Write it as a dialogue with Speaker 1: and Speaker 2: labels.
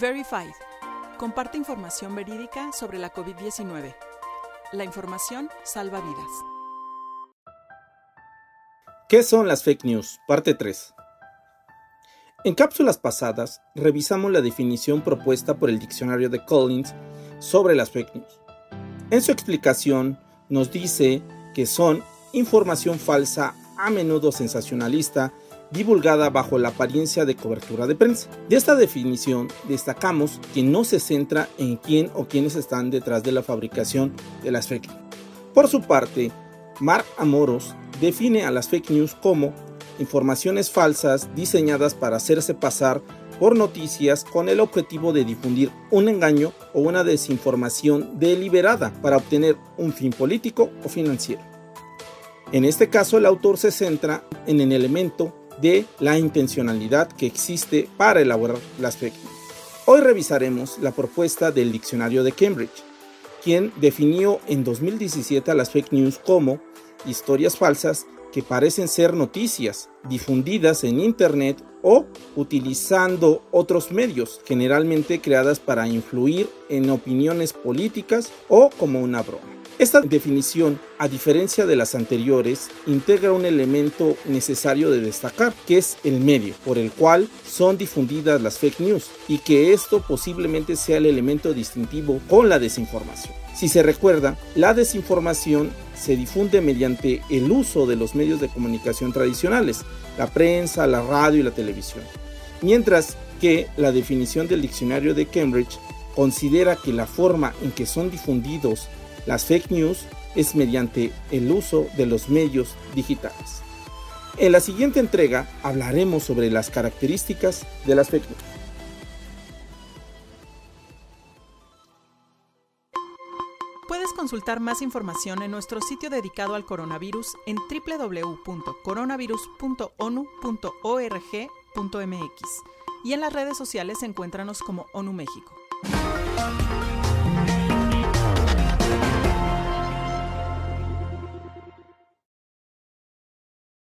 Speaker 1: Verified. Comparte información verídica sobre la COVID-19. La información salva vidas.
Speaker 2: ¿Qué son las fake news? Parte 3. En cápsulas pasadas revisamos la definición propuesta por el diccionario de Collins sobre las fake news. En su explicación nos dice que son información falsa, a menudo sensacionalista, divulgada bajo la apariencia de cobertura de prensa. De esta definición destacamos que no se centra en quién o quiénes están detrás de la fabricación de las fake news. Por su parte, Mark Amoros define a las fake news como informaciones falsas diseñadas para hacerse pasar por noticias con el objetivo de difundir un engaño o una desinformación deliberada para obtener un fin político o financiero. En este caso, el autor se centra en el elemento de la intencionalidad que existe para elaborar las fake news. Hoy revisaremos la propuesta del diccionario de Cambridge, quien definió en 2017 a las fake news como historias falsas que parecen ser noticias difundidas en Internet o utilizando otros medios, generalmente creadas para influir en opiniones políticas o como una broma. Esta definición, a diferencia de las anteriores, integra un elemento necesario de destacar, que es el medio por el cual son difundidas las fake news y que esto posiblemente sea el elemento distintivo con la desinformación. Si se recuerda, la desinformación se difunde mediante el uso de los medios de comunicación tradicionales, la prensa, la radio y la televisión. Mientras que la definición del diccionario de Cambridge considera que la forma en que son difundidos las fake news es mediante el uso de los medios digitales. En la siguiente entrega hablaremos sobre las características de las fake news.
Speaker 1: Puedes consultar más información en nuestro sitio dedicado al coronavirus en www.coronavirus.onu.org.mx y en las redes sociales encuéntranos como ONU México.